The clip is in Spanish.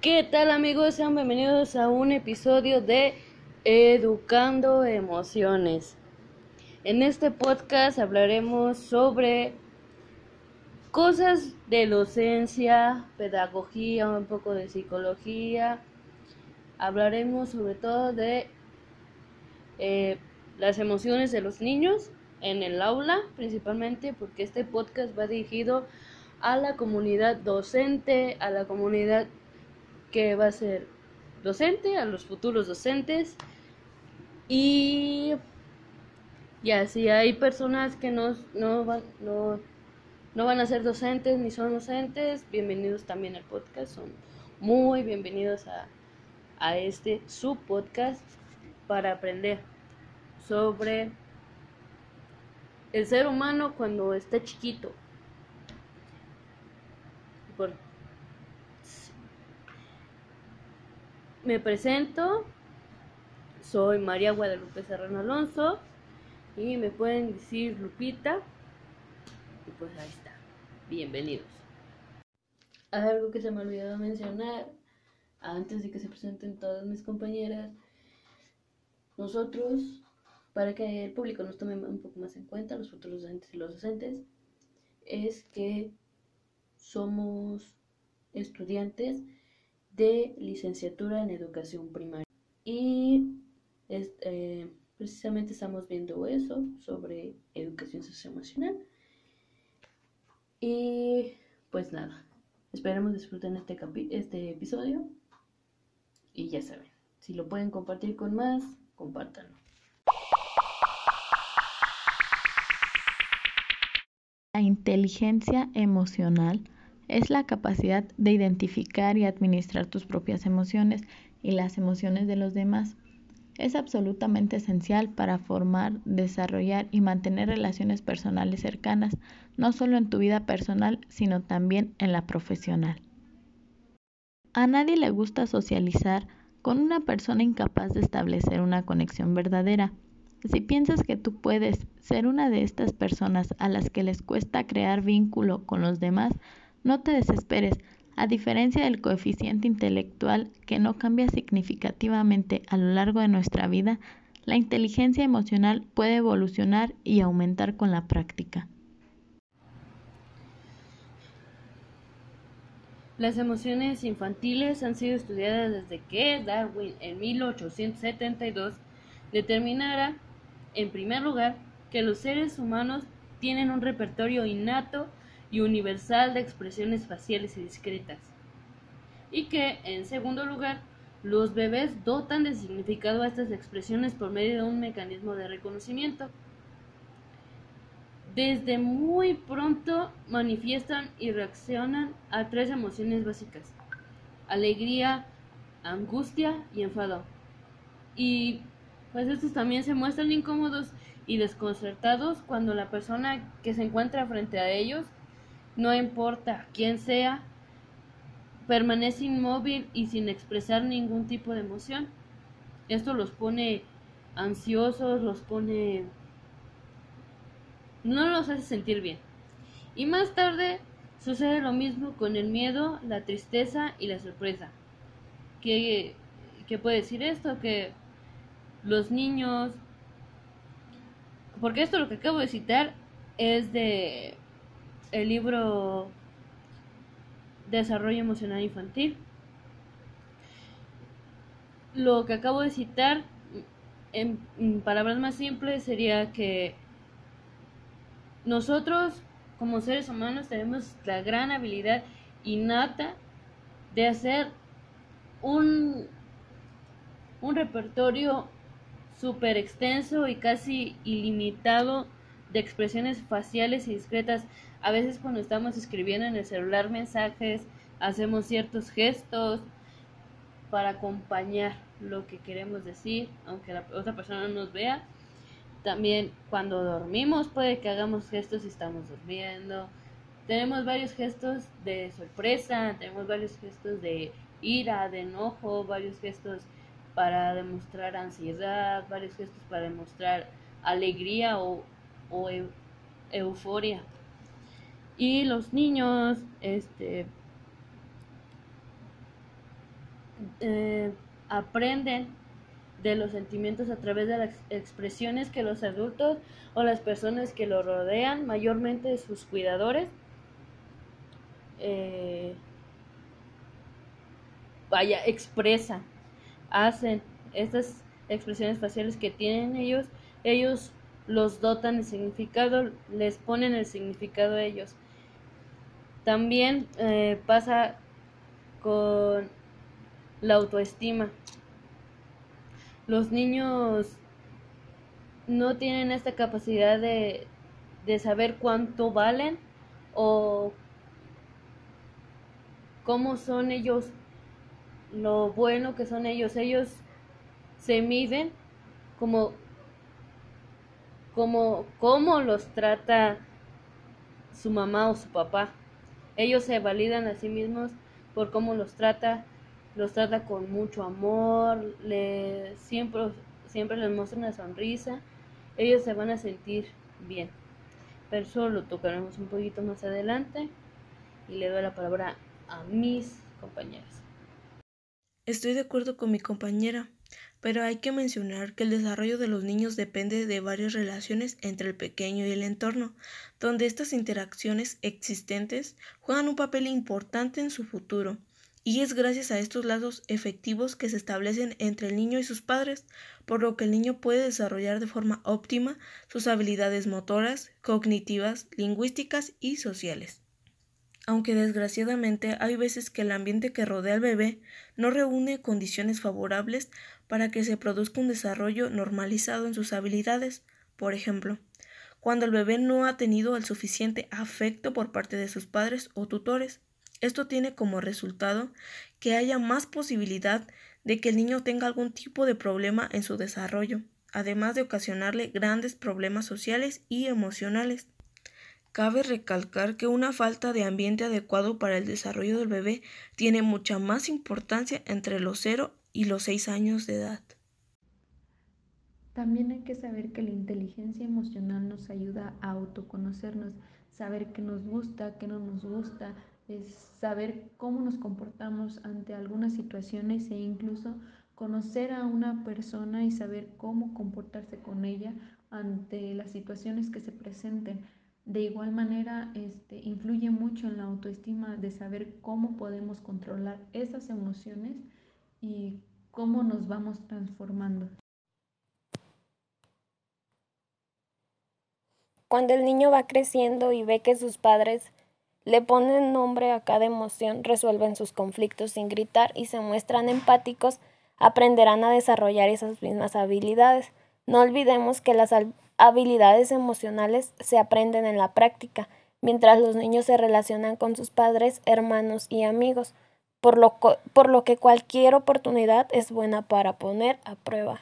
¿Qué tal amigos? Sean bienvenidos a un episodio de Educando Emociones. En este podcast hablaremos sobre cosas de docencia, pedagogía, un poco de psicología. Hablaremos sobre todo de eh, las emociones de los niños en el aula, principalmente porque este podcast va dirigido a la comunidad docente, a la comunidad que va a ser docente, a los futuros docentes. Y ya, si hay personas que no, no, van, no, no van a ser docentes ni son docentes, bienvenidos también al podcast. Son muy bienvenidos a, a este su podcast para aprender sobre el ser humano cuando está chiquito. Por, Me presento, soy María Guadalupe Serrano Alonso y me pueden decir Lupita. Y pues ahí está. Bienvenidos. Algo que se me olvidó mencionar antes de que se presenten todas mis compañeras. Nosotros, para que el público nos tome un poco más en cuenta, los docentes y los docentes, es que somos estudiantes de licenciatura en educación primaria. Y eh, precisamente estamos viendo eso sobre educación socioemocional. Y pues nada, esperemos disfruten este, este episodio. Y ya saben, si lo pueden compartir con más, compártanlo. La inteligencia emocional es la capacidad de identificar y administrar tus propias emociones y las emociones de los demás. Es absolutamente esencial para formar, desarrollar y mantener relaciones personales cercanas, no solo en tu vida personal, sino también en la profesional. A nadie le gusta socializar con una persona incapaz de establecer una conexión verdadera. Si piensas que tú puedes ser una de estas personas a las que les cuesta crear vínculo con los demás, no te desesperes. A diferencia del coeficiente intelectual que no cambia significativamente a lo largo de nuestra vida, la inteligencia emocional puede evolucionar y aumentar con la práctica. Las emociones infantiles han sido estudiadas desde que Darwin en 1872 determinara, en primer lugar, que los seres humanos tienen un repertorio innato y universal de expresiones faciales y discretas. Y que, en segundo lugar, los bebés dotan de significado a estas expresiones por medio de un mecanismo de reconocimiento. Desde muy pronto manifiestan y reaccionan a tres emociones básicas. Alegría, angustia y enfado. Y pues estos también se muestran incómodos y desconcertados cuando la persona que se encuentra frente a ellos no importa quién sea, permanece inmóvil y sin expresar ningún tipo de emoción. Esto los pone ansiosos, los pone... no los hace sentir bien. Y más tarde sucede lo mismo con el miedo, la tristeza y la sorpresa. ¿Qué, qué puede decir esto? Que los niños... Porque esto lo que acabo de citar es de el libro Desarrollo Emocional Infantil. Lo que acabo de citar, en, palabras más simples, sería que nosotros como seres humanos tenemos la gran habilidad innata de hacer un, un repertorio súper extenso y casi ilimitado de expresiones faciales y discretas. A veces cuando estamos escribiendo en el celular mensajes, hacemos ciertos gestos para acompañar lo que queremos decir, aunque la otra persona no nos vea. También cuando dormimos puede que hagamos gestos si estamos durmiendo. Tenemos varios gestos de sorpresa, tenemos varios gestos de ira, de enojo, varios gestos para demostrar ansiedad, varios gestos para demostrar alegría o euforia. y los niños este eh, aprenden de los sentimientos a través de las expresiones que los adultos o las personas que lo rodean, mayormente sus cuidadores, eh, vaya, expresan, hacen estas expresiones faciales que tienen ellos, ellos los dotan de significado, les ponen el significado a ellos. También eh, pasa con la autoestima. Los niños no tienen esta capacidad de, de saber cuánto valen o cómo son ellos, lo bueno que son ellos. Ellos se miden como, como, cómo los trata su mamá o su papá. Ellos se validan a sí mismos por cómo los trata, los trata con mucho amor, le, siempre, siempre les muestra una sonrisa, ellos se van a sentir bien. Pero eso lo tocaremos un poquito más adelante y le doy la palabra a mis compañeras. Estoy de acuerdo con mi compañera, pero hay que mencionar que el desarrollo de los niños depende de varias relaciones entre el pequeño y el entorno, donde estas interacciones existentes juegan un papel importante en su futuro. Y es gracias a estos lazos efectivos que se establecen entre el niño y sus padres, por lo que el niño puede desarrollar de forma óptima sus habilidades motoras, cognitivas, lingüísticas y sociales. Aunque desgraciadamente hay veces que el ambiente que rodea al bebé no reúne condiciones favorables para que se produzca un desarrollo normalizado en sus habilidades. Por ejemplo, cuando el bebé no ha tenido el suficiente afecto por parte de sus padres o tutores, esto tiene como resultado que haya más posibilidad de que el niño tenga algún tipo de problema en su desarrollo, además de ocasionarle grandes problemas sociales y emocionales. Cabe recalcar que una falta de ambiente adecuado para el desarrollo del bebé tiene mucha más importancia entre los 0 y los 6 años de edad. También hay que saber que la inteligencia emocional nos ayuda a autoconocernos, saber qué nos gusta, qué no nos gusta, saber cómo nos comportamos ante algunas situaciones e incluso conocer a una persona y saber cómo comportarse con ella ante las situaciones que se presenten. De igual manera, este, influye mucho en la autoestima de saber cómo podemos controlar esas emociones y cómo nos vamos transformando. Cuando el niño va creciendo y ve que sus padres le ponen nombre a cada emoción, resuelven sus conflictos sin gritar y se muestran empáticos, aprenderán a desarrollar esas mismas habilidades. No olvidemos que las habilidades emocionales se aprenden en la práctica, mientras los niños se relacionan con sus padres, hermanos y amigos, por lo, que cualquier oportunidad es buena para poner a prueba.